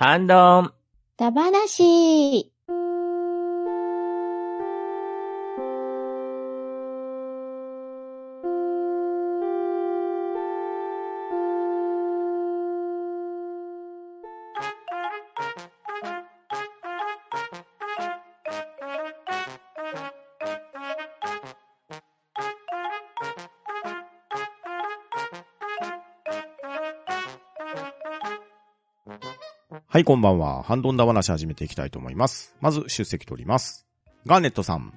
反論。たばなし。はい、こんばんは。ハンドンダ話始めていきたいと思います。まず、出席取ります。ガーネットさん、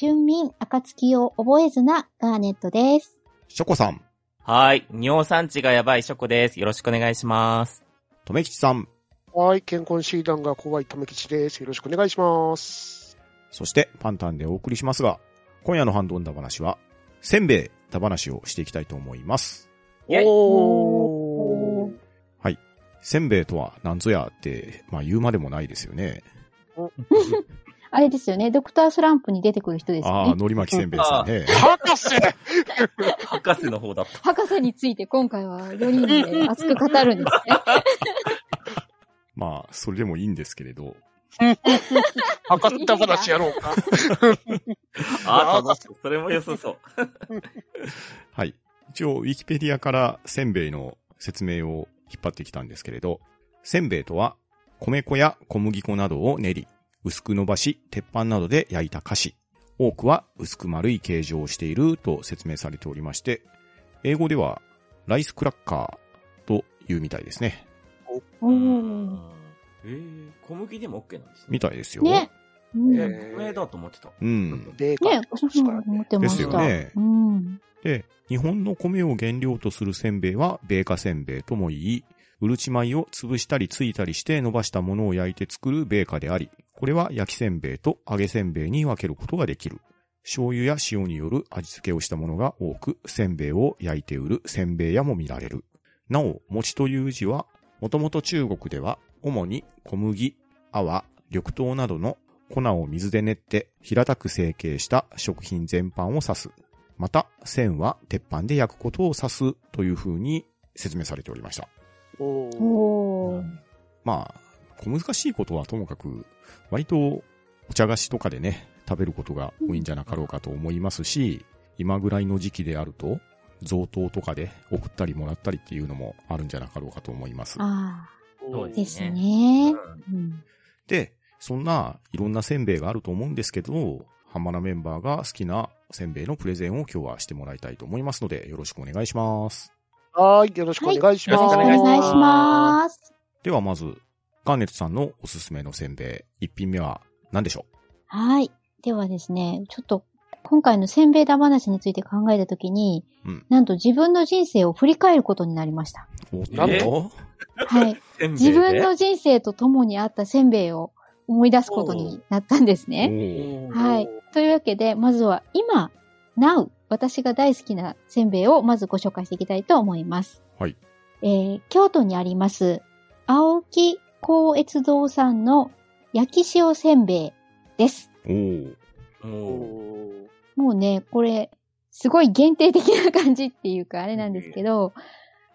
春眠暁を覚えずなガーネットです。ショコさん、はい。尿酸値がやばいショコです。よろしくお願いします。とめきちさん、はい、健康診断が怖いためきちです。よろしくお願いします。そしてパンタンでお送りしますが、今夜のハンドンダ話は、せんべいダ話をしていきたいと思います。イェイおー。はい。せんべいとは何ぞやって、まあ言うまでもないですよね。あれですよね。ドクタースランプに出てくる人ですよああ、ね。海苔巻きせんべいですよね。博士 博士の方だった。博士について今回は4人で熱く語るんですね。まあ、それでもいいんですけれど、博士た話やろうか。あ、楽しい。それも良さそう。はい。一応、ウィキペディアからせんべいの説明を引っ張ってきたんですけれど、せんべいとは、米粉や小麦粉などを練り、薄く伸ばし、鉄板などで焼いた菓子。多くは薄く丸い形状をしていると説明されておりまして、英語では、ライスクラッカーというみたいですね。おー。えー、小麦でも OK なんですね。みたいですよ。ね。米だと思ってた。うん。ベーカーそうそう思ってました。ですよねうん。で、日本の米を原料とするせんべいは、米化せんべいとも言い、うるち米を潰したりついたりして伸ばしたものを焼いて作る米化であり、これは焼きせんべいと揚げせんべいに分けることができる。醤油や塩による味付けをしたものが多く、せんべいを焼いて売るせんべい屋も見られる。なお、餅という字は、もともと中国では、主に小麦、泡、緑豆などの粉を水で練って平たく成形した食品全般を指す。また、線は鉄板で焼くことを指すという風に説明されておりました。お。まあ、小難しいことはともかく、割とお茶菓子とかでね、食べることが多いんじゃなかろうかと思いますし、今ぐらいの時期であると、贈答とかで送ったりもらったりっていうのもあるんじゃなかろうかと思います。ああ、そうでですすねうん。で、そんないろんなせんべいがあると思うんですけど、ハンマナメンバーが好きなせんべいのプレゼンを今日はしてもらいたいと思いますので、よろしくお願いします。はい、よろしくお願いしはいます。およろしくお願いします。ではまず、ガーネットさんのおすすめのせんべい、一品目は何でしょはい。ではですね、ちょっと、今回のせんべいだ話について考えたときに、うんなんと自分の人生を振り返ることになりました。なんとはい。自分の人生と共にあったせんべいを思い出すことになったんですね。はい。というわけで、まずは今、now、私が大好きなせんべいをまずご紹介していきたいと思います。はい。えー、京都にあります、青木高越堂さんの焼き塩せんべいです。おーおもうね、これ、すごい限定的な感じっていうか、あれなんですけど、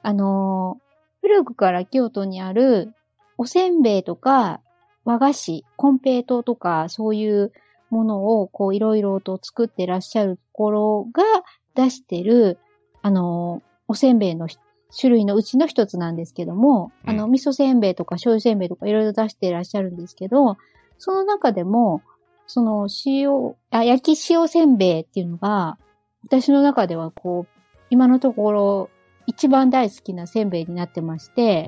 あのー古くから京都にある、おせんべいとか、和菓子、コンペイトーとか、そういうものを、こう、いろいろと作ってらっしゃるところが出してる、あのーおせんべいのひ種類のうちの一つなんですけども、うん。あの、味噌せんべいとか醤油せんべいとかいろいろ出してらっしゃるんですけど、その中でも、その塩、あ、焼き塩せんべいっていうのが、私の中ではこう、今のところ一番大好きなせんべいになってまして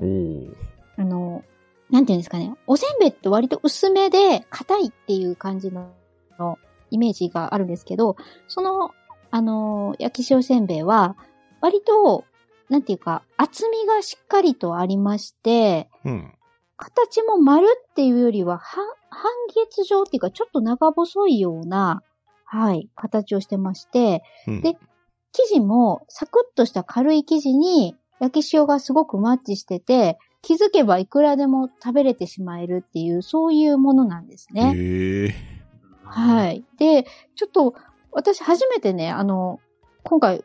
あの、なんていうんですかね、おせんべいって割と薄めで硬いっていう感じののイメージがあるんですけど、その、あの、焼き塩せんべいは、割と、なんていうか、厚みがしっかりとありまして、うん。形も丸っていうよりは、半、半月状っていうか、ちょっと長細いような、はい、形をしてまして、うんで生地もサクッとした軽い生地に焼き塩がすごくマッチしてて、気づけばいくらでも食べれてしまえるっていう、そういうものなんですね。へえ。はい。で、ちょっと、私初めてね、あの、今回、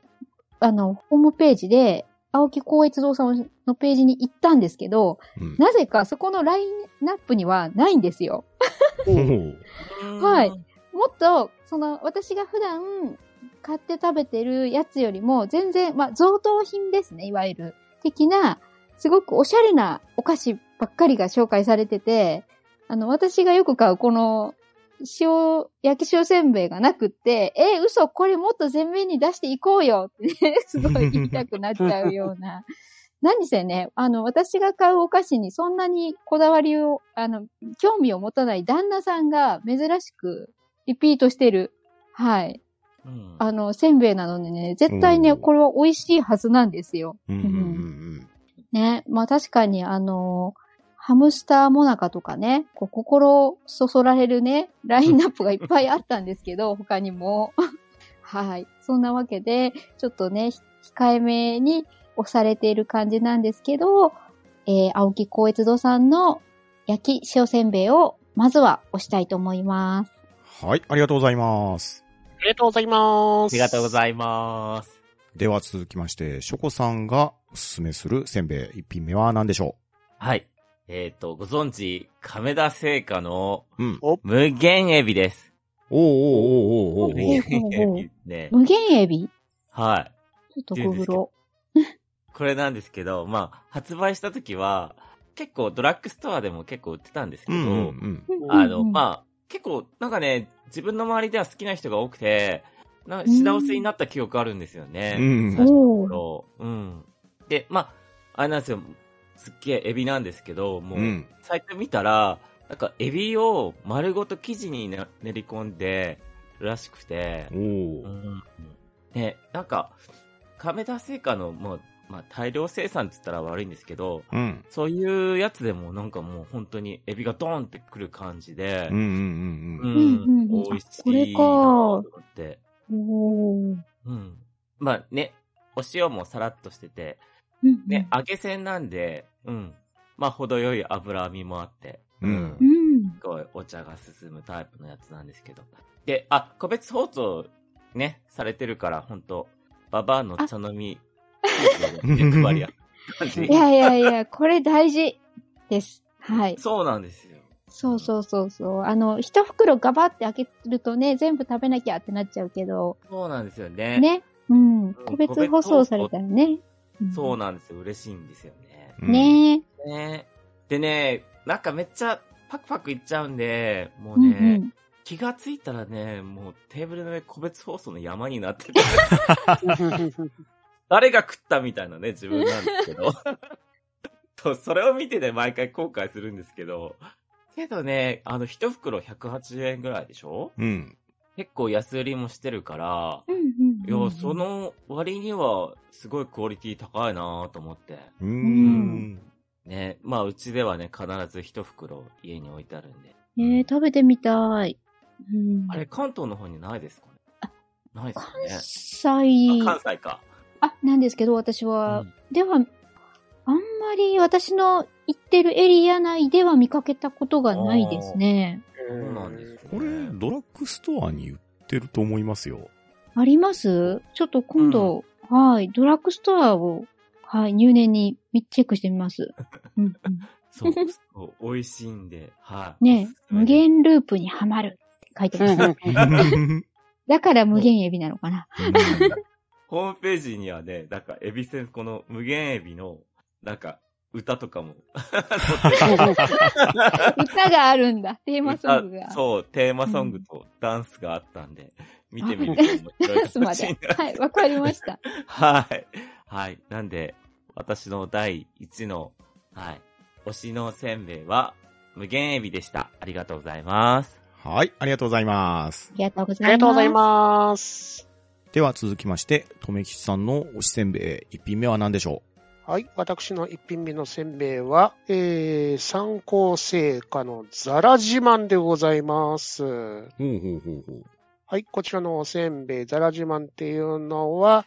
あの、ホームページで青木光悦堂さんのページに行ったんですけど、うん。なぜかそこのラインナップにはないんですよ。はい。もっと、その、私が普段買って食べてるやつよりも、全然、まあ、贈答品ですね、いわゆる。的な、すごくおしゃれなお菓子ばっかりが紹介されてて、あの、私がよく買うこの、塩、焼き塩せんべいがなくって、え、嘘、これもっと前面に出していこうよってね、すごい言いたくなっちゃうような。何せね、あの、私が買うお菓子にそんなにこだわりを、あの、興味を持たない旦那さんが珍しくリピートしてる。はい。うんあの、せんべいなのでね、絶対ね、うんこれは美味しいはずなんですよ。うんうんうんね。まあ確かに、あの、ハムスターモナカとかね、こう心そそられるね、ラインナップがいっぱいあったんですけど、他にも。はい。そんなわけで、ちょっとね、ひ控えめに押されている感じなんですけど、えー、青木光悦堂さんの焼き塩せんべいを、まずは押したいと思います。うん。はい、ありがとうございます。ありがとうございます。ありがとうございます。では続きまして、ショコさんがおすすめするせんべい一品目は何でしょはい。えっ、と、ご存知、亀田製菓のううん。無限エビです。おーおーおーおーお無ー限エビね。無限エビ？はい。ちょっとググろこれなんですけど、まあ、発売した時は、結構ドラッグストアでも結構売ってたんですけど、うんうんう。あの、あ、まあ、結構、なんかね、自分の周りでは好きな人が多くて、なんか品薄になった記憶あるんですよね。うん最初の頃。うん。で、まあ、あれなんですよ、すっげえエビなんですけど、もう、うん。サイト見たら、なんかエビを丸ごと生地にな練り込んでるらしくてお、ーうん。ね、なんか、亀田製菓の、もう、まあ、大量生産って言ったら悪いんですけど、うん。そういうやつでもなんかもう本当にエビがドーンってくる感じで、うんうんうんううん。うんうんうん美味しあこれかいなと思って。おーうん。まあね、お塩もさらっとしてて、うんね、揚げ線なんで、うん。まあ、程よい脂身もあって、うんうん。すごいお茶が進むタイプのやつなんですけど。で、あ、個別包装ね、されてるから、ほんと、ババアの茶飲み、で配りやいやいやいや、これ大事です。はい。そうなんですよ。そうそうそうそう。あの、一袋ガバって開けるとね、全部食べなきゃってなっちゃうけど、そうなんですよね。ね。うん。個別包装されたらね。そうななんですよ。嬉しいんですよね。うん。ねえ。ねでね、なんかめっちゃパクパクいっちゃうんで、もううんね、うん。気がついたらね、もうテーブルの上個別包装の山になってて、誰が食ったみたいなね、自分なんですけど。そう、それを見てね、毎回後悔するんですけど、けどね、あの、一袋180円ぐらいでしょ？うん。結構安売りもしてるから、うんうんうんいや、そ、の割には、すごいクオリティ高いなと思って。うーん。ね、まあ、うちではね、必ず一袋家に置いてあるんで。えー、食べてみたい。うん。あれ、関東の方にないですかね？ないです関かね西、あ関西か。あ、なんですけど、私うは、んでは、あんまり私の行ってるエリア内では見かけたことがないですね。そうなんですよ、ね。これ、ドラッグストアに売ってると思いますよ。あります？ちょっと今度、はい、ドラッグストアを、はい、入念にチェックしてみます。うんうん、そうそう、美味しいんで、はい。ね無限ループにはまるって書いてます。だから無限エビなのかな。ホームページにはね、なんか、エビせん、この無限エビの、なんか、歌とかも。歌があるんだ。テーマソングが。歌そう、テーマソングとダンスがあったんで、見てみると面白いダンスまで。はい、わかりました。はい。はい。なんで、私の第一の、はい。推しのせんべいは、無限エビでした。ありがとうございます。はい、ありがとうございます。ありがとうごあざいます。りがとうございます。では続きまして、とめきちさんの推しせんべい一品目は何でしょはい。私の一品目のせんべいは、えー、参考製菓のザラ自慢でございます。はい。こちらのおせんべい、ザラ自慢っていうのは、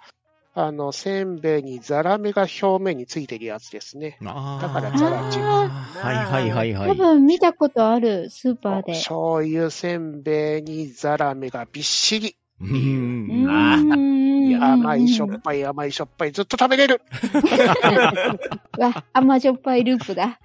あの、せんべいにザラメが表面についてるやつですね。だからザラ自慢はいはいはいはい。多分見たことある、スーパーで。醤油せんべいにザラメがびっしり。ううーん。甘いしょっぱい甘いしょっぱいずっと食べれる。う わ、甘じょっぱいループだ。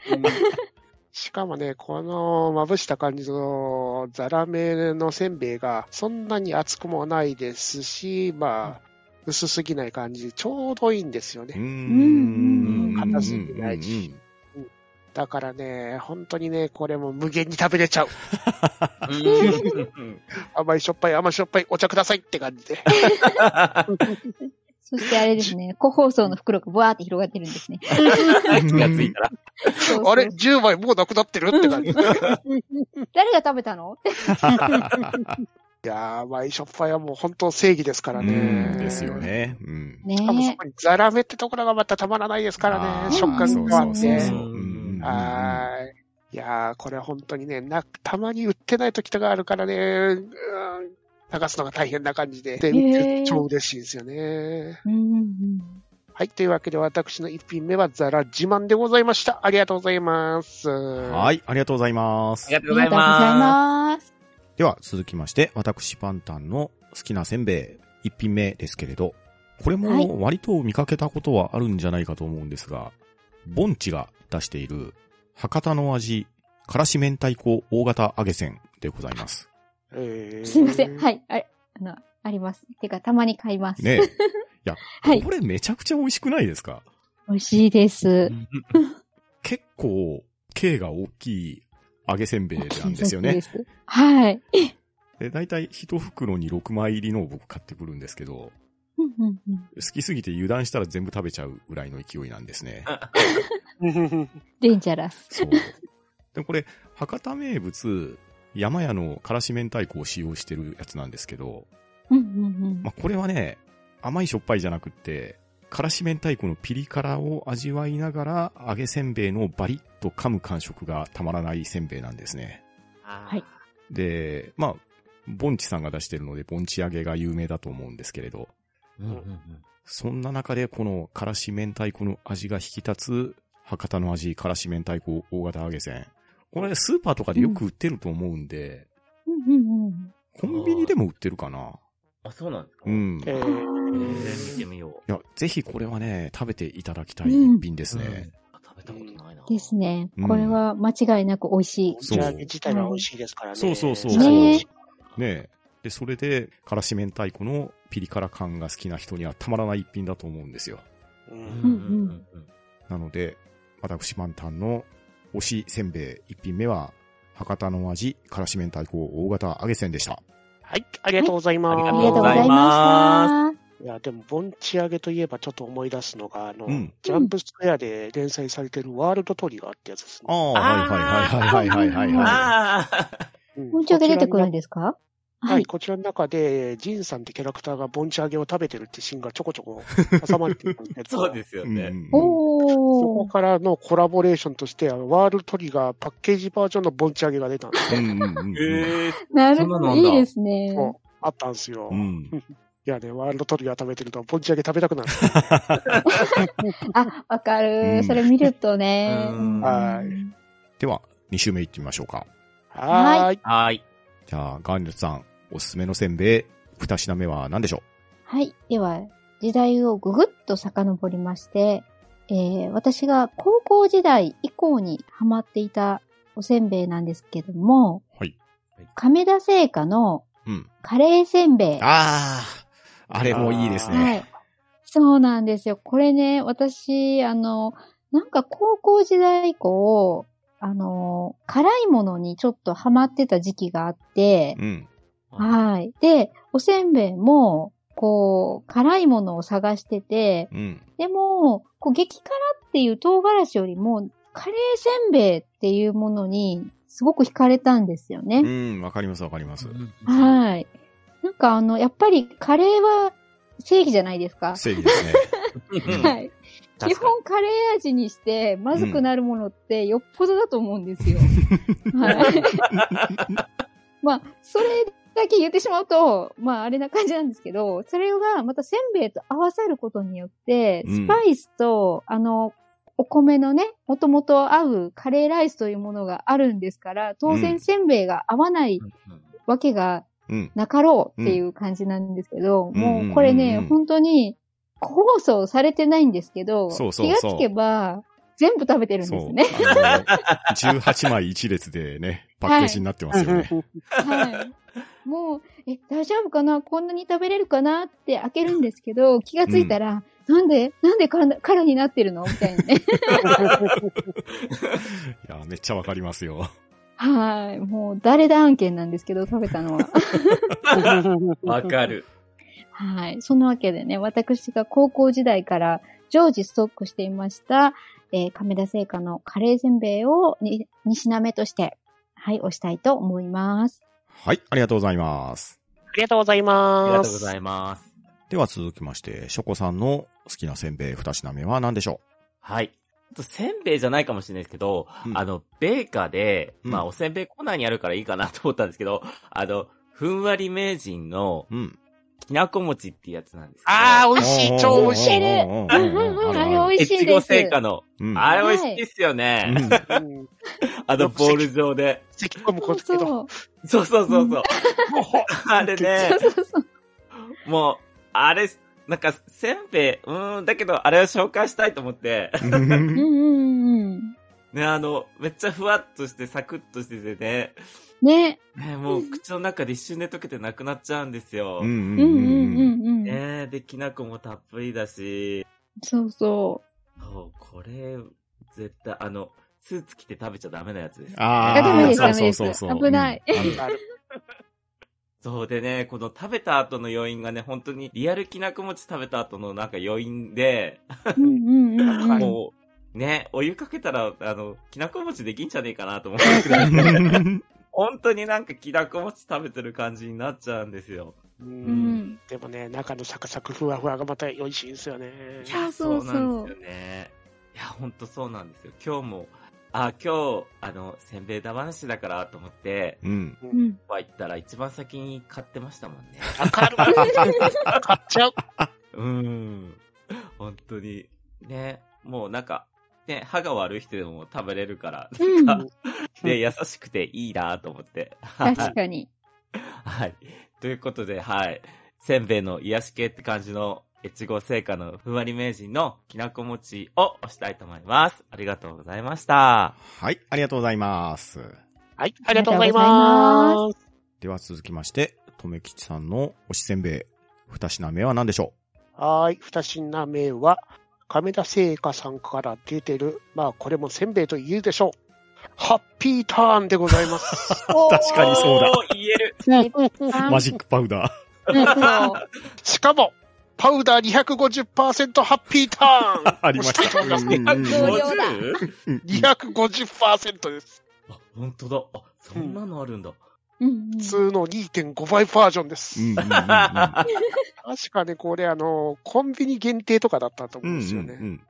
しかもね、このまぶした感じのザラメのせんべいがそんなに厚くもないですし、まあ、薄すぎない感じでちょうどいいんですよね。うん。硬すぎないしだからね、本当にね、これも無限に食べれちゃう。うん甘いしょっぱい甘しょっぱいお茶くださいって感じで。そしてあれですね、個包装の袋がブワーって広がってるんですね。気がついたら。そうそうあれ ?10 枚もうなくなってるって感じで。誰が食べたの？いやー、甘いしょっぱいはもう本当正義ですからうね。んですよ。ね。うん。ねしかもそこにザラメってところがまたたまらないですからね。食感があってそうそうそう。ねうんはーい。いやー、これ本当にね、な、たまに売ってない時とかあるからね、うん探すのが大変な感じで、で超嬉しいですよね。うんうんうんはい。というわけで、私の一品目はザラ自慢でございました。ありがとうございます。は。はい、ありがとうございますあり。がとうございまます。では、続きまして、私パンタンの好きなせんべい、一品目ですけれど、これはいも割と見かけたことはあるんじゃないかと思うんですが、ボンチが出している、博多の味、からし明太子大型揚げせんでございます。えーすいません。はい。あれ、あの、あります。てか、たまに買います。ねえ。いや、はいこれめちゃくちゃ美味しくないですか？美味しいですす。。結構、径が大きい揚げせんべいなんですよね。はい。で、だいたい一袋に6枚入りのを僕買ってくるんですけど、うん好きすぎて油断したら全部食べちゃうぐらいの勢いなんですね。デンジャラス。そう。で、これ、博多名物、山屋のからし明太子を使用してるやつなんですけど、うんうんうんまあ、これはね、甘いしょっぱいじゃなくって、からし明太子のピリ辛を味わいながら、揚げせんべいのバリッと噛む感触がたまらないせんべいなんですね。はいで、まあ、ボンチさんが出してるので、ボンチ揚げが有名だと思うんですけれど、うんうんうんそんな中でこのからし明太子の味が引き立つ、博多の味、からし明太子大型揚げせん。これスーパーとかでよく売ってると思うんで、うんうんうんコンビニでも売ってるかな。あ、そうなんですか？うん。いええーー見てみよう。や、ぜひこれはね、食べていただきたい一品ですね。うん食べたことないな。ですねうん。これは間違いなく美味しい。そう自体が美味しいですからね。そうそうそうねねで、それで、からし明太子のピリ辛感が好きな人にはたまらない一品だと思うんですよ。ううんなので、私満タンの推しせんべい一品目は、博多の味、からし明太子大型揚げせんでした。はい、ありがとうございます。はいありがとうございましいや、でも、盆地上げといえばちょっと思い出すのが、あの、うんジャンプスクエアで連載されてるワールドトリガーってやつですね。ああ、はいはいはいはいはいはいはい。ああ、うんた。本茶が出てくるんですか？はい、。こちらの中で、ジンさんってキャラクターが盆地揚げを食べてるってシーンがちょこちょこ挟まれてるんですけど、そうですよね。うんうんそこ。からのコラボレーションとして、あのワールドトリガーパッケージバージョンの盆地揚げが出たんですよ。うんうんうんうんええなるほど。いいですね。あったんですよ。いうん。やね、ワールドトリガー食べてると、盆地揚げ食べたくなる。あ、わかうる。んそれ見るとね。うんはいでは、2週目行ってみましょうか。はーい。はーい。じゃあ、ガーネットさん、おすすめのせんべい、二品目は何でしょはい。では、時代をぐぐっと遡りまして、えー、私が高校時代以降にハマっていたおせんべいなんですけども、うはい。亀田製菓のうん。カレーせんべい。ああ、あれもいいですはね。い。そうなんですよ。これね、私、あの、なんか高校時代以降、あの、辛いものにちょっとハマってた時期があって、うん。はい。で、おせんべいも、こう、辛いものを探してて、うん。でも、こう、激辛っていう唐辛子よりも、カレーせんべいっていうものに、すごく惹かれたんですよね。うん、わかりますわかります。はい。なんかあの、やっぱりカレーは正義じゃないですか。正義ですね。うんはい。基本カレー味にしてまずくなるものってよっぽどだと思うんですよ。はい。まあ、それだけ言ってしまうと、まああれな感じなんですけど、それがまたせんべいと合わさることによって、うんスパイスと、あの、お米のね、もともと合うカレーライスというものがあるんですから、当うん然せんべいが合わないわけがうん。なかろうっていう感じなんですけど、うんもうこれね、うんうんうん本当に、個包装されてないんですけど、そうそうそう気がつけば、全部食べてるん。ですね。あの、18枚一列でね、パッケージになってますよね。はい。もう、え、大丈夫かな？こんなに食べれるかな？って開けるんですけど、気がついたら、なんで？なんでからからになってるの？みたいなね。いや、めっちゃわかりますよ。はい。もう、誰だ案件なんですけど、食べたのは。わかる。はい。そんなわけでね、私が高校時代から常時ストックしていました、えー亀田製菓のカレーせんべいをに2品目として、はい、押したいと思います。はい、ありがとうございます。ありがとうございあます。りがとうございます。では続きまして、ショコさんの好きなせんべい二品目は何でしょはい。ちょっとせんべいじゃないかもしれないですけど、うんあの、ベーカーで、うんまあ、おせんべいコーナーにあるからいいかなと思ったんですけど、あの、ふんわり名人のううん。きなこ餅っていうやつなんですけど。あー、美味しい、超美味しい。るうんうんうんうんあれ美味しいです越後製菓の。うんあれ美味しいっすよね。あの、ボール状で。咳込むそうことけど。そう。そうそうそう。あれねそ、うそうそう。もう、あれ、なんか、せんべい、うーん、だけど、あれを紹介したいと思って、うんうんうん。ね、あの、めっちゃふわっとして、サクッとしててね、ね。ね、もう口の中で一瞬で溶けてなくなっちゃうんですよ。うんうんうんうん。ねで、きな粉もたっぷりだし、そうそそう、これ、絶対、あの、スーツ着て食べちゃダメなやつです、ね。ああダメですそうダメですそうそうそう危ない そうでね、この食べた後の余韻がね、本当にリアルきなこ餅食べた後のなんか余韻で、う。うんうんうんうん。もう、ね、お湯かけたら、あの、きなこ餅できんじゃねえかなと思うくらい、本当になんかきなこ餅食べてる感じになっちゃうんですよ。う。うんん。でもね、中のサクサクふわふわがまた美味しいんですよね。いや、そうそうそうなんですよね。いや、ほんとそうなんですよ。今日も、あ、今日、あの、せんべいだ話だからと思って、うん。うん。は行ったら一番先に買ってましたもんね。わかる。買っちゃう。うーん。本当に。ね、もうなんか、ね、歯が悪い人でも食べれるから、うんで、優しくていいなと思って。はい確かに。はい。ということで、はい。せんべいの癒し系って感じの、越後製菓のふんわり名人のきなこ餅を押したいと思います。ありがとうございました。はい、ありがとうございます。はい、ありがとうございます。では続きまして、とめきちさんの推しせんべい二品目は何でしょはーい、二品目は、亀田製菓さんから出てる、まあ、これもせんべいと言うでしょう。ハッピーターンでございます。確かにそうだ言える。う マジックパウダそう。しかも、パウダー250%ハッピーターンー。ありましたいと思いますうんうんうん同量だ 250? 250%です。あ、本当だ。あ、そんなのあるんだ。うんうん普通の2.5倍バージョンです。うんうんうんうん確かね、これあの、コンビニ限定とかだったと思ううんんですよね。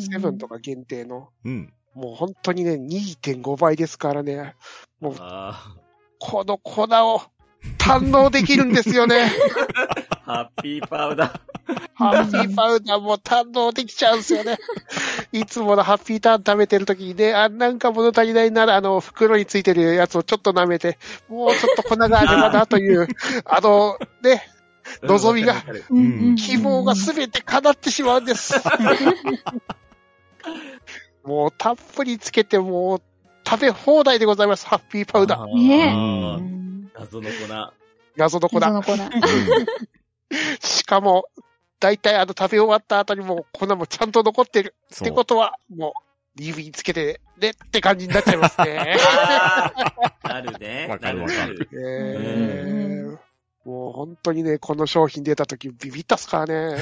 セブンとか限定の。うん。もう本当にね、2.5倍ですからね。もう、あこの粉を堪能できるんですよね。ー ハッピーパウダー。ハッピーパウダーも堪能できちゃうんですよね。いつものハッピーターン食べてる時にね、あ、なんか物足りないなら、あの、袋についてるやつをちょっと舐めて、もうちょっと粉があればなという、あの、ね、望みが希望がすべて叶ってしまうんです。もうたっぷりつけて、もう食べ放題でございます、ハッピーパウダー。ね謎の粉。謎の粉。謎の粉。しかも、だいたいあの食べ終わった後にも粉もちゃんと残ってる。そうってことは、もう、指につけて、ねって感じになっちゃいますね。なるね。わかるわかるえーもう本当にね、この商品出た時ビビったっすからね。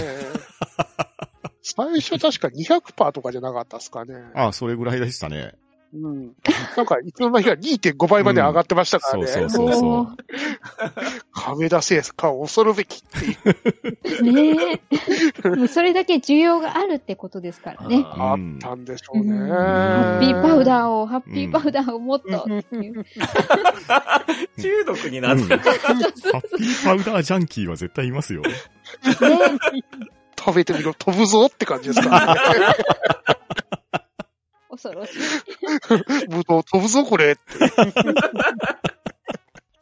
最初確か200%とかじゃなかったっすかね。あ、それぐらいでしたね。うん。なんか、いつの間にか2.5倍まで上がってましたからね。そうそうそうおー亀田製菓を恐るべきっていう。ねえ。も うそれだけ需要があるってことですからね。あうんったんでしょうね。うんハハッピーパウダーを、ハッピーパウダーをもっとっていう。中毒になってる。ハッピーパウダージャンキーは絶対いますよ。ね食べてみろ、飛ぶぞって感じですからね。恐ろしい。ぶどう飛ぶぞ、これって。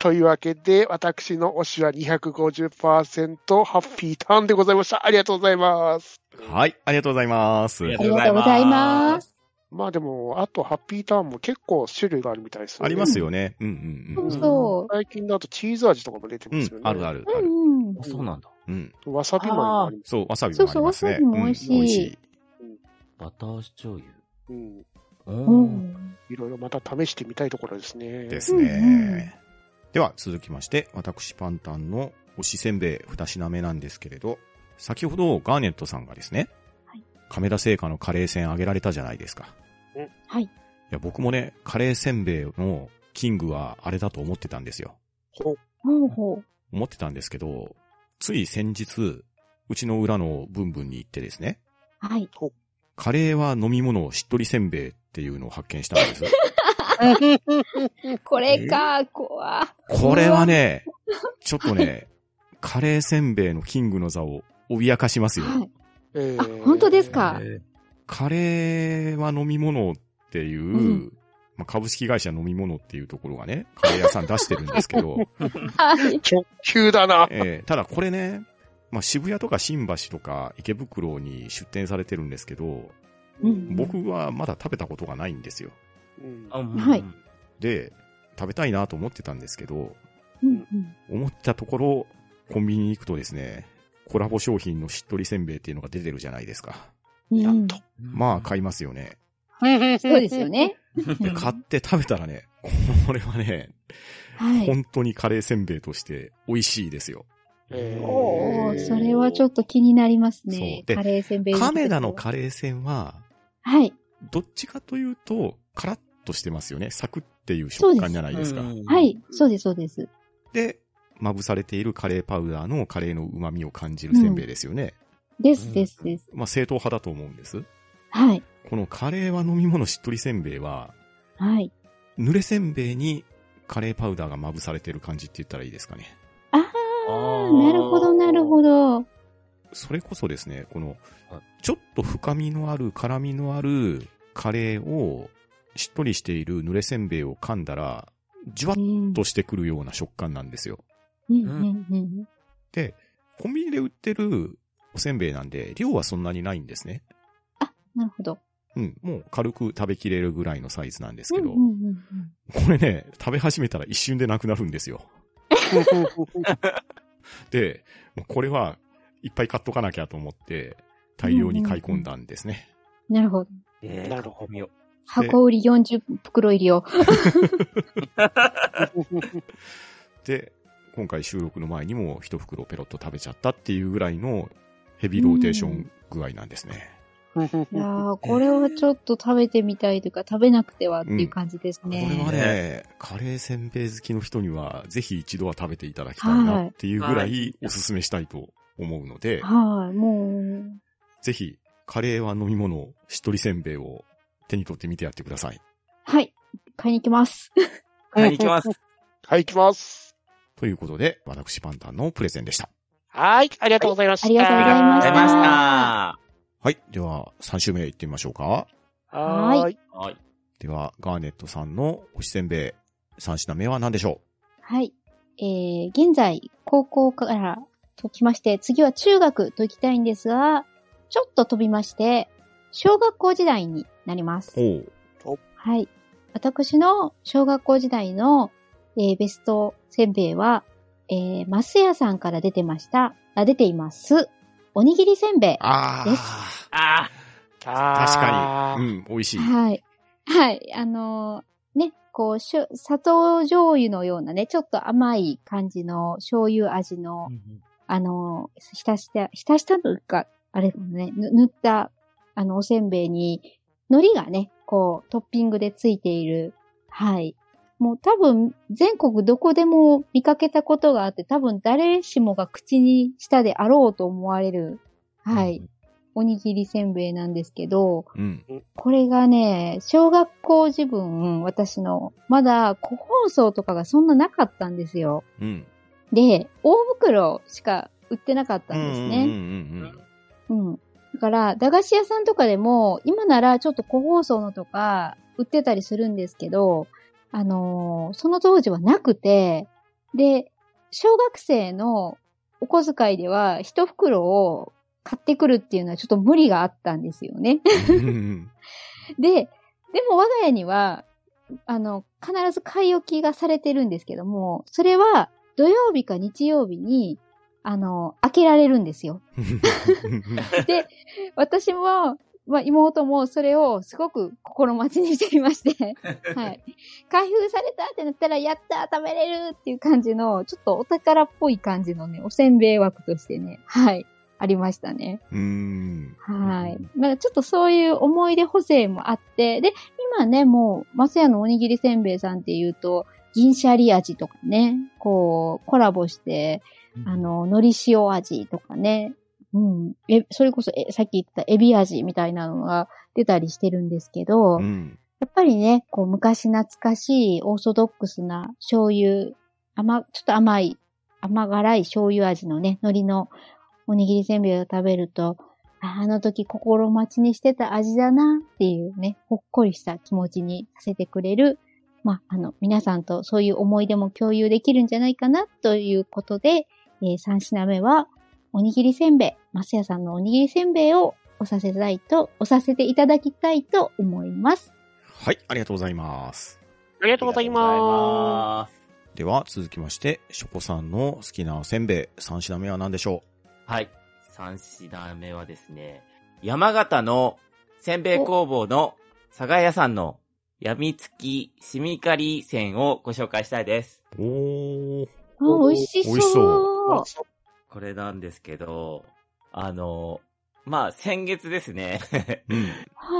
というわけで、私の推しは250%ハッピーターンでございました。ありがとうございます。はい、ありがとうございます。ありがとうございます。まあでも、あとハッピーターンも結構種類があるみたいですよね。ありますよね。うんうんそうそう。最近だとチーズ味とかも出てうん。ますよね。うん、あるある、ある。うんうんあ。そうなんだ。うん。わさびもあります。そう、わさびもありますね。そうそうわさびも美味しいうん美味しい。バター醤油。うん。う。うんん。いろいろまた試してみたいところですね。ですうんうんね。では、続きまして、私パンタンの推しせんべい二品目なんですけれど、先ほどガーネットさんがですね、はい亀田製菓のカレーせんあげられたじゃないですか。はい。いや、僕もね、カレーせんべいのキングはあれだと思ってたんですよ。ほうほう。思ってたんですけど、つい先日、うちの裏のブンブンに行ってですね、はい。カレーは飲み物しっとりせんべいっていうのを発見したんです。これか、怖これはね、ちょっとね、カレーせんべいのキングの座を脅かしますよ。はい。えーあ本当ですか？えカレーは飲み物っていう、んまあ、株式会社飲み物っていうところがね、カレー屋さん出してるんですけど、はい。直球だな。えーただこれね、まあ、渋谷とか新橋とか池袋に出店されてるんですけど、うん僕はまだ食べたことがないんですよ。うんーうんはいで、食べたいなと思ってたんですけど、うんうん思ったところ、コンビニに行くとですね、コラボ商品のしっとりせんべいっていうのが出てるじゃないですか。うん。とまあ買いますよね。そうですよね。で、買って食べたらね、これはね、はい。本当にカレーせんべいとして美味しいですよ。えーおー、それはちょっと気になりますねカレーせんべい。亀田のカレーせんは、はい。どっちかというと、カラッとしてますよね。サクっていう食感じゃないですか。うんはい。そうです、そうです。で、まぶされているカレーパウダーのカレーの旨味を感じるせんべいですよね。です、です、です。まあ正統派だと思うんです。はい。このカレーは飲み物しっとりせんべいは、はい。濡れせんべいにカレーパウダーがまぶされてる感じって言ったらいいですかね。ああなるほど、なるほど。それこそですね、このはい、ちょっと深みのある、辛みのあるカレーを、しっとりしている濡れせんべいを噛んだら、じゅわっうん。としてくるような食感なんですよ。うん、うん、うん。で、コンビニで売ってるおせんべいなんで、量はそんなにないんですね。なるほど。うん、もう軽く食べきれるぐらいのサイズなんですうん、けど、うん、うん。これね、食べ始めたら一瞬でなくなるんですよ。で、これはいっぱい買っとかなきゃと思って、大量に買い込んだんですね。なるほど。えーなるほど箱売り40袋入りを。で、今回収録の前にも一袋ペロッと食べちゃったっていうぐらいのヘビーローテーション具合なんですね。いやー、これはちょっと食べてみたいというか、食べなくてはっていう感じですこね。れはね、カレーせんべい好きの人にはぜひ一度は食べていただきたいなっていうぐらいおすすめしたいと思うので、はい、もう、ぜひカレーは飲み物、しっとりせんべいを手に取ってみてやってください。はい。買いに行きます。う。買いに行きます。はい、行きます。ということで、私パンタンのプレゼンでした。はい、ありがとうございました。ありがとうございましたありがとうございました。はい。では、3週目行ってみましょうか。はーい。はい。では、ガーネットさんの推しせんべい、3品目は何でしょはい。えー、現在、高校からときまして、次は中学と行きたいんですが、ちょっと飛びまして、小学校時代になります。はい。私の小学校時代の、えーベストせんべいは、えー、マスヤさんから出てました、あ、出ています。おにぎりせんべい。あですあ確あかに。うん、美味しい。はい。はい。あのーね、こう、砂糖醤油のようなね、ちょっと甘い感じの醤油味のー。あの、浸した、浸したというか、あれもね、ぬ塗った、あの、おせんべいに、海苔がね、こう、トッピングでついている。はい。もう多分、全国どこでも見かけたことがあって、多分誰しもが口にしたであろうと思われる、はい。おにぎりせんべいなんですけど、うん。これがね、小学校時分、私の、まだ個包装とかがそんななかったんですよ。うん。で、大袋しか売ってなかったんですうんうんね。うんうん。だから、駄菓子屋さんとかでも、今ならちょっと個包装のとか売ってたりするんですけど、あのーその当時はなくて、で、小学生のお小遣いでは一袋を買ってくるっていうのはちょっと無理があったんですよね。うん で、でも我が家には、あの、必ず買い置きがされてるんですけども、それは土曜日か日曜日に、あの、開けられるんですよ。で、私も、まあ、妹もそれをすごく心待ちにしていまして、はい。開封されたってなったら、やった食べれるっていう感じの、ちょっとお宝っぽい感じのね、おせんべい枠としてね、はい、ありましたね。うん。はい。まあちょっとそういう思い出補正もあって、で、今ね、もう、マスヤのおにぎりせんべいさんっていうと、銀シャリ味とかね、こう、コラボして、あの、海苔塩味とかね、うん。え、それこそ、え、さっき言ったエビ味みたいなのが出たりしてるんですけど、うん。やっぱりね、こう、昔懐かしいオーソドックスな醤油、甘、ちょっと甘い、甘辛い醤油味のね、海苔のおにぎりせんべいを食べると、ああの時心待ちにしてた味だなっていうね、ほっこりした気持ちにさせてくれる、まあ、あの、皆さんとそういう思い出も共有できるんじゃないかなということで、えー、3品目は、おにぎりせんべい、マスヤさんのおにぎりせんべいをおさせたいと、おさせていただきたいと思います。はい、ありがとうございます。ありがとうございまでは、続きまして、ショコさんの好きなおせんべい、3品目は何でしょはい。三品目はですね、山形のせんべい工房の佐賀屋さんの闇付きシミカリ線をご紹介したいです。うおー。あ、美味しそう。美味しそす。これなんですけど、あの、まあ、先月ですね。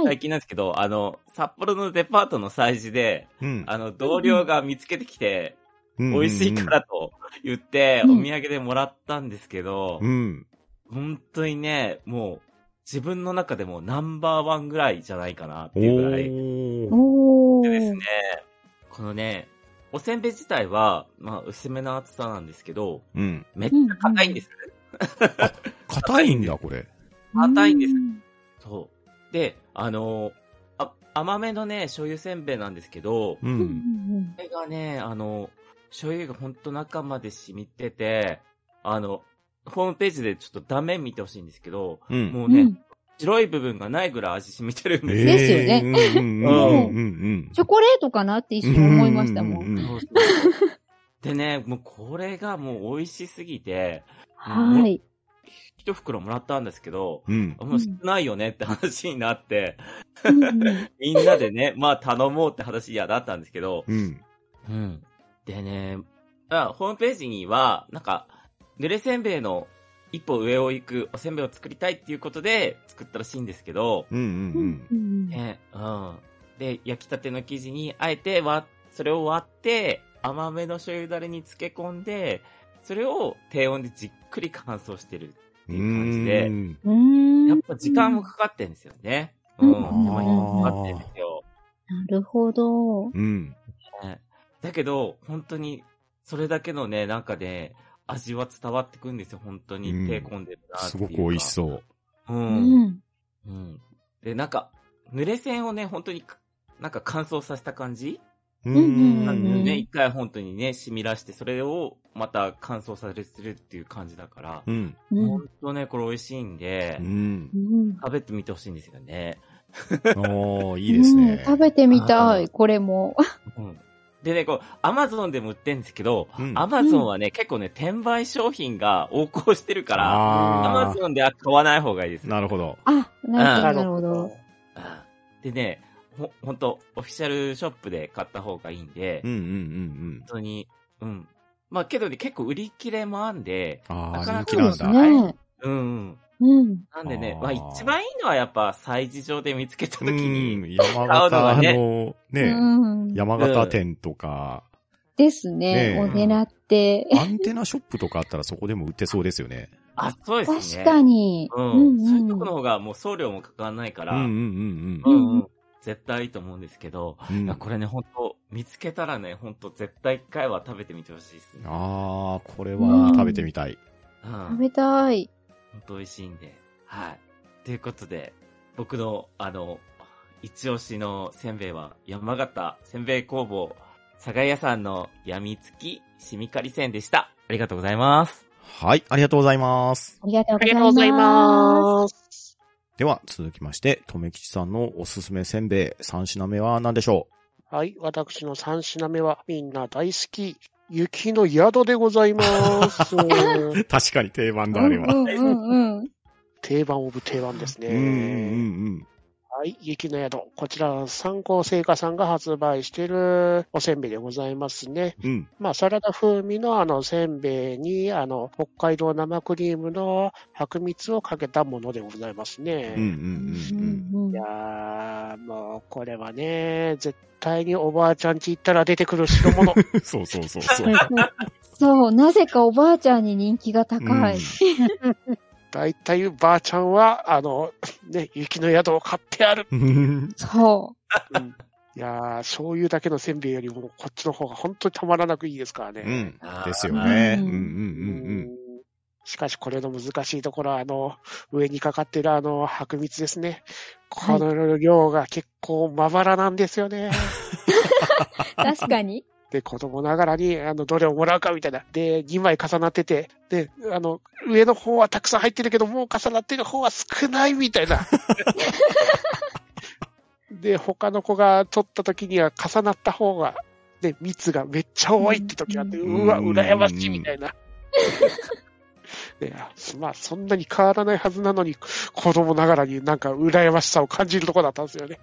最近なんですけど、あの、札幌のデパートの催事で、うん。あの、同僚が見つけてきて、うん美味しいからと言って、うんお土産でもらったんですけど、うん。本当にね、もう、自分の中でもナンバーワンぐらいじゃないかなっておいうぐらい。ー。おー。でですね、このね、おせんべい自体は、まあ、薄めの厚さなんですけど、うん。めっちゃ硬いんですね。硬いんだ、これ。硬いんですうんそう。で、あのあ、甘めのね、醤油せんべいなんですけど、う。うんんこれがね、あの、醤油がほんと中まで染みてて、あの、ホームページでちょっと断面見てほしいんですけど、うん。もうね、うん白い部分がないぐらい味染みてるんですよ。ですよねえーうんうんうんうんチョコレートかなって一瞬思いましたも。うんんそうそうでね、もうこれがもう美味しすぎて、はい。一袋もらったんですけど、うん。もう少ないよねって話になって、うんうんみんなでね、まあ頼もうって話やだったんですけど、うん。うん。でね、あホームページには、なんか、濡れせんべいの一歩上を行くおせんべいを作りたいっていうことで作ったらしいんですけど、うんううんんうんね、うん。で、焼きたての生地に、あえて割、それを割って、甘めの醤油だれに漬け込んで、それを低温でじっくり乾燥してるっていう感じで、やっぱ時間もかかってんですよね。うん。うん手間暇かかってんですよ。なるほど。うん。ねだけど、本当に、それだけのね、なんかね、味は伝わってくんですよ、本当に。うん手込んでるなっていうか。すごく美味しそう。う。うんん。うん。で、なんか、濡れ線をね、本当にか、なんか乾燥させた感じ？ううんなんでうんね、一回本当にね、染み出して、それをまた乾燥させるっていう感じだから、うん。うん本当ね、これ美味しいんでう、ん。うん食べてみてほしいんですよね。おー、いいですうんね。食べてみたあい、これも。うん。でね、こう、アマゾンでも売ってんですけど、うんアマゾンはね、結構ね、転売商品が横行してるから、アマあゾンでは買わない方がいいです。ー。なるほど。あ、なあるほど、なるほど。うんでね、ほ、ほんと、オフィシャルショップで買った方がいいんで、うんうんうんうん。本当に、うん。まあけどね、結構売り切れもあんで、あー、なかなか。ね。うん。うん。なんでね、まあ一番いいのはやっぱ催事場で見つけた時うに、ん。山形の、ね、うん山形店とか、ですね。ねを狙って。アンテナショップとかあったらそこでも売ってそうですよね。あ、そうですね。確かに。うん。そういうとんこの方がもう送料もかからないから、うんうんうんううんんうん。絶対いいと思うんですけど、うん。いやこれね、本当見つけたらね、本当絶対一回は食べてみてほしいですね。あー、これは食べてみたい。うん。食べたい。本当美味しいんで。はい。ということで、僕の、あの、一押しのせんべいは、山形せんべい工房、佐賀屋さんのやみつきしみかりせんでした。ありがとうございます。はい、ありがとうございます。ありがとうあございます。では、続きまして、とめきちさんのおすすめせんべい3品目は何でしょはい、私の3品目はみんな大好き、雪の宿でございます。う 確かに定番だ、あれは。うんうんうんうん。定番オブ定番ですね。うんうんうんはい、雪の宿。こちら、三幸製菓さんが発売しているおせんべいでございますね。うん。うん。まあ、サラダ風味のあの、せんべいに、あの、北海道生クリームの白蜜をかけたものでございますね。うんうんうんうん。いやー、もう、これはね、絶対におばあちゃん家行ったら出てくる代物。そうそうそうそう。そう、なぜかおばあちゃんに人気が高い。大体、ばあちゃんは、あの、ね、雪の宿を買ってある。うんそうんいやー、醤油だけのせんべいよりも、こっちの方が本当にたまらなくいいですからね。うん。ですよね。ううんんうんうんしかし、これの難しいところは、あの、上にかかってるあの、白蜜ですね。この量が結構まばらなんですよね。う。確かに。で、子供ながらに、あの、どれをもらうかみたいな。で、2枚重なってて、で、あの、上の方はたくさん入ってるけど、もう重なってる方は少ないみたいな。で、他の子が取った時には重なった方が、で、蜜がめっちゃ多いって時があって、うわ、羨ましいみたいな。でまあ、そんなに変わらないはずなのに、子供ながらになんか羨ましさを感じるとこだったんですよね。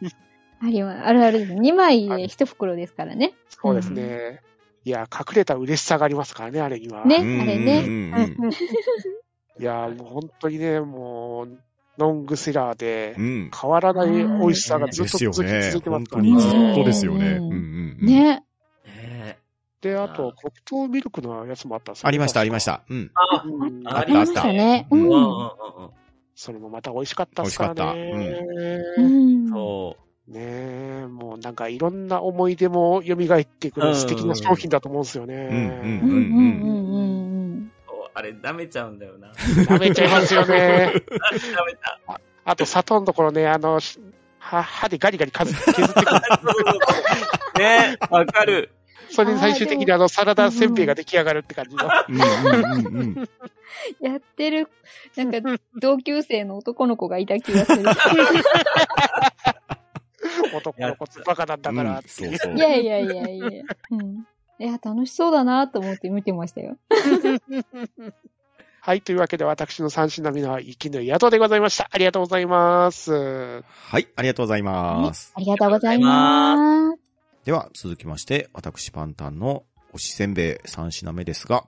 ありは、あるあるです。2枚で1袋ですからね。そうですね。いや、隠れた嬉しさがありますからね、あれには。ね、あうんれね。いやー、もう本当にね、もう、ロングセラーでう、ん。変わらない美味しさがずっと続きね続い。てます本当からにずっとですよね。ううんんうんうん。。ね。ねで、あと、黒糖ミルクのやつもあったんですありました、ありまし。た。うん。あ、うんあありましたね。ううんうんうんうんん。うん。それもまた美味しかったですからね。うねん。そう。え、もうなんかいろんな思い出も蘇ってくる素敵な商品だと思うんですよね。うんうんうんうんうん。そうあれ、舐めちゃうんだよな。食べちゃいますよね。舐めた。あと、砂糖のところね、あの、しは歯でガリガリ削って削ってくる。ねわかる。それで最終的にあの、サラダせんべいが出来上がるって感じの。やってる、なんか、同級生の男の子がいた気がする。男の子ってバカなんだからうんっていう。そうそうい。やいやいやいや。うん。いや、楽しそうだなと思って見てましたよ。はい。というわけで、私の三品目は、雪の宿でございました。ありがとうございます。はい、ありがとうございます。ありがとうございます。では、続きまして、私パンタンの推しせんべい3品目ですが、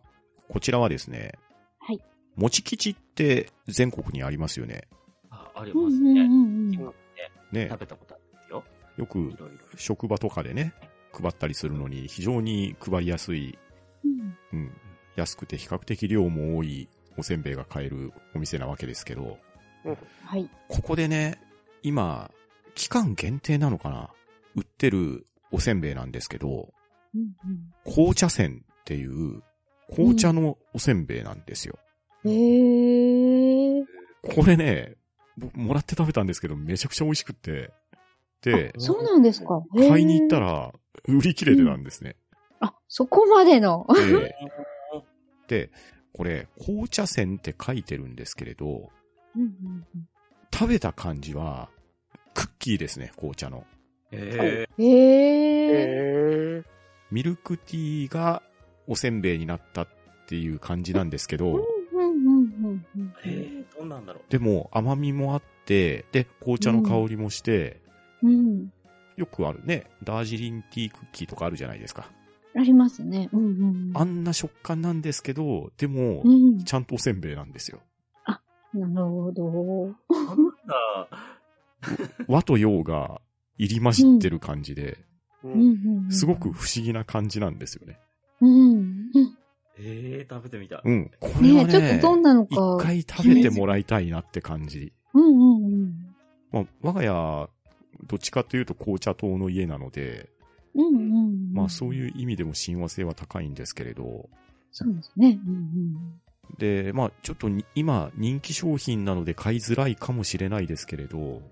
こちらはですね、はい。もち吉って全国にありますよね。あ、ありうんますね。うんうんうん。ね食。べたことあるよ。よく。職場とかでね、配ったりするのに非常に配りやすい、うんうん、安くて比較的量も多いおせんべいが買えるお店なわけですけど、はい。ここでね、今、期間限定なのかな？売ってるおせんべいなんですけど、うん紅茶せんっていう、紅茶のおせんべいなんですよ。うん、へえ。これね、僕もらって食べたんですけど、めちゃくちゃ美味しくって。で、そうなんですか。買いに行った。ら、売り切れてたんですね。あ、そこまでの。で、で、これ、紅茶せんって書いてるんですけれど、うんうん食べた感じは、クッキーですね、紅茶の。えうんへえ。へー。ミルクティーがおせんべいになったっていう感じなんですけど、うんうんうんうんー、えー、どうなんだろう。でも甘みもあって、で、紅茶の香りもして、うん。よくあるね、ダージリンティークッキーとかあるじゃないですか。ありますね。うんうん。あんな食感なんですけど、でもう、ん。ちゃんとおせんべいなんですよ。なるほど。あ 和と洋が入り混じってる感じで、ううん。すごく。不思議な感じなんですよね。うん。えー、食べてみたい。うん。これはねちょっね、とどんなの一か。回食べてもらいたいなって感じ。うんうんうん。まあ、我が家、どっちかというと紅茶党の家なので、うんうん。まあそうう。いう意味でも親和性は高いんですけれど、そうですね。うんで、まあちょっとに今人気商品なので買いづらいかもしれないですけれど、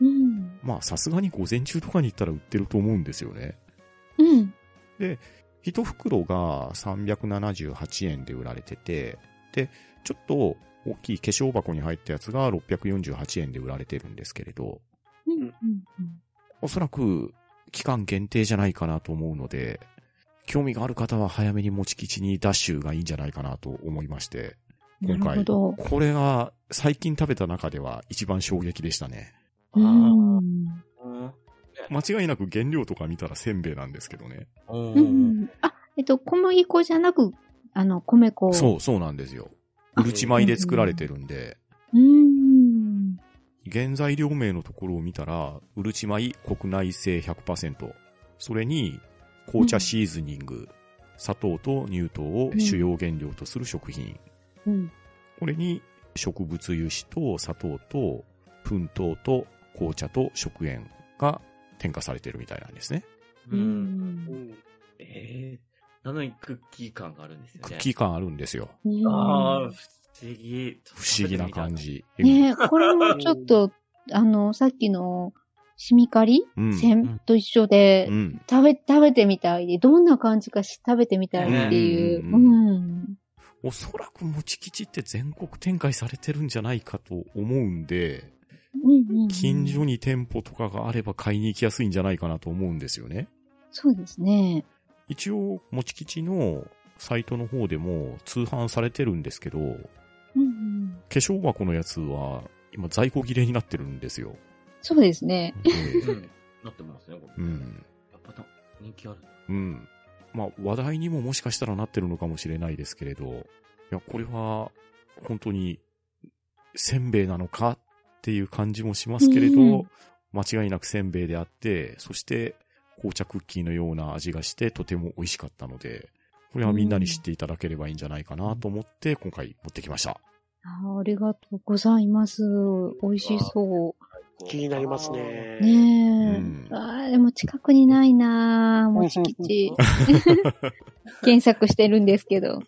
うん。うん。まあさすがに午前中とかに行ったら売ってると思うんですよね。うん。一袋が378円で売られてて、で、ちょっと大きい化粧箱に入ったやつが648円で売られてるんですけれど、おそらく期間限定じゃないかなと思うので、興味がある方は早めに持ち吉にダッシュがいいんじゃないかなと思いまして、今回。これが最近食べた中では一番衝撃でしたね。ううん。ん。間違いなく原料とか見たらせんべいなんですけどね。うんあ、えっと、小麦粉じゃなく、あの、米粉。そう、そうなんですよ。うるち米で作られてるんで、う。うん。原材料名のところを見たら、うるち米国内製100%、それに紅茶シーズニング、砂糖と乳糖を主要原料とする食品、うん。これに植物油脂と砂糖と粉糖と紅茶と食塩が添加されてるみたいなんですね。う。うん。うんん。ええなのにクッキー感があるんですよね。クッキー感あるんですよ。ああ、不思議。不思議な感。じ。ねえ、これもちょっと、あの、さっきの、シミカリうん。線と一緒でう、ん。食べ、食べてみたいで、どんな感じかし食べてみたいっていう。うんうん。おそらくもち吉って全国展開されてるんじゃないかと思うんで、うんうん。近所に店舗とかがあれば買いに行きやすいんじゃないかなと思うんですよね。そうですね。一応、もち吉のサイトの方でも通販されてるんですけど、うんうん。化粧箱のやつは今在庫切れになってるんですよ。そうですね。でうん。なってますね、これ。うん。やっぱな人気ある。うん。まあ、話題にももしかしたらなってるのかもしれないですけれど、いや、これは、本当に、せんべいなのかっていう感じもしますけれど、うん間違いなくせんべいであって、そして、紅茶クッキーのような味がして、とても美味しかったので、これはみんなに知っていただければいいんじゃないかなと思って、今回持ってきました。あありがとうございます。美味しそ気になりますう。ね。ねえ。うんああ、でも近くにないなぁ、もち吉。検索してるんですけど。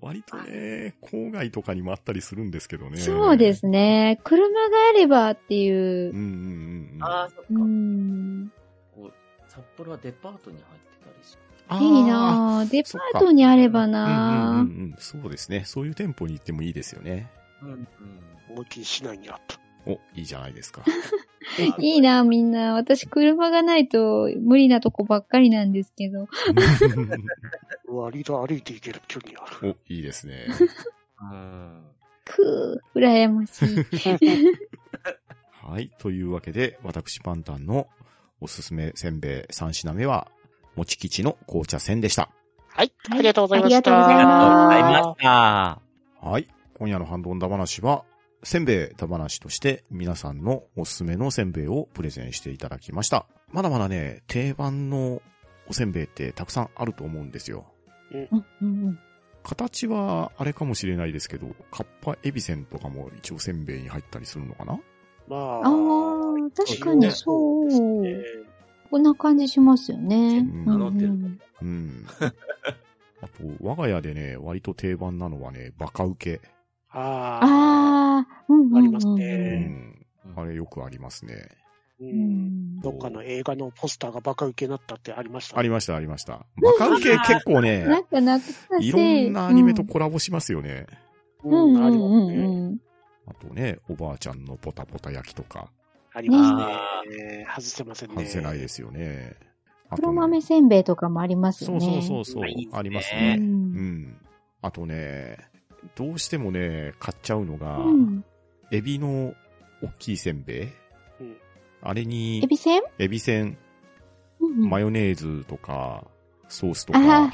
割とね、郊外とかにもあったりするんですけどね。そうですね。車があればっていううん。うんうんうん。ああ、そっか。うん。こう札幌はデパートに入っていいなぁ。デパートにあればなぁ。うんうん。そうですね。そういう店舗に行ってもいいですよね。うん。うん。思いっきり市内にあった。お、いいじゃないですか。いいなぁ、みんな。私、車がないと無理なとこばっかりなんですけど。割と歩いて行ける距離にある。お、いいですね。うん。くー、羨ましい。はい。というわけで、私パンタンのおすすめせんべい3品目は、もち吉の紅茶せんでした。はい。はいありがとうございました。ありがとうございまました。はい。今夜のハンドンダ話は、せんべいだ話として皆さんのおすすめのせんべいをプレゼンしていただきました。まだまだね、定番のおせんべいってたくさんあると思うんですよ。うん形はあれかもしれないですけど、カッパエビセンとかも一応せんべいに入ったりするのかな？まああ。あ、確かにそう。えこんな感じしますよね。うんうん名乗ってるうんうん。あと、我が家でね、割と定番なのはね、バカウケ。ああ。ああ、うんうんうん。ありますうねん。あれよくありますね。う。うんん。どっかの映画のポスターがバカ受けになったってありました？ありました、ありました。バカウケ結構 なんね、か懐かしい。いろんなアニメとコラボしますよね。ううんうんん、ありますね。ん。あとね、おばあちゃんのポタポタ焼きとか、ありますあね。外せませんね。外せないですよね。黒ね豆せんべいとかもありますそうよね。そうそうそう、いいですねありますうね。んうん。あとね、どうしてもね、買っちゃうのが、うん。エビの大きいせんべいうんあれにエ、ビせん？エビせん、マヨネーズとか、ソースとかあ塗っ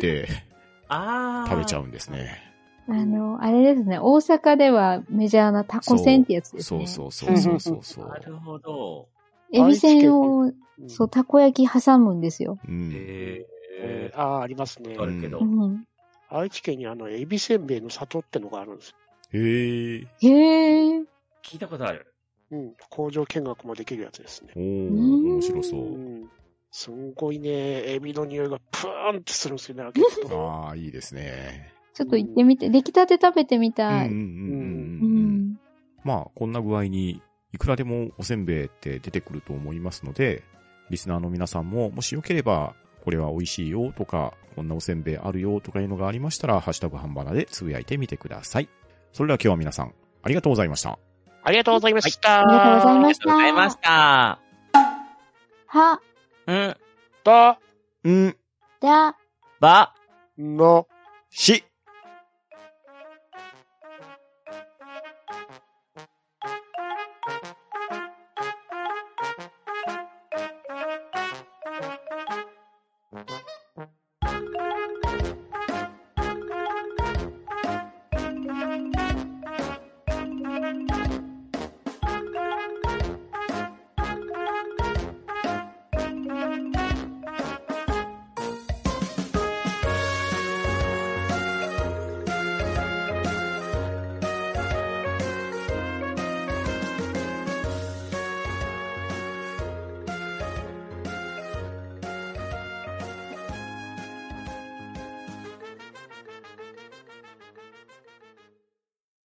て ああ。食べちゃうんですね。あの、あれですね。大阪ではメジャーなタコせんってやつですね。そうそうそうそうそうそう な。るほど。エビせんを、うんそう、たこ焼き挟むんですよ。うん。ええーああ、ありますねあ。るけどう。ん。愛知県にあの、エビせんべいの里ってのがあるんです。へえ。へえ。聞いたことある。うん。工場見学もできるやつですね。おー、面白そうう。ん。すんごいね、エビの匂いがプーンってするんですよね、開けると。ああ、いいですね。ちょっと行ってみて、出来たて食べてみうんたい。うんうんうんううん。ん。まあ、こんな具合に、いくらでもおせんべいって出てくると思いますので、リスナーの皆さんも、もしよければ、これは美味しいよとか、こんなおせんべいあるよとかいうのがありましたら、ハッシュタグ半ばなでつぶやいてみてください。それでは今日は皆さん、ありがとうございました。ありがとうございました。ありがとうございありがました。とうございました。は、うん、た、ん、だ、ば、の、し、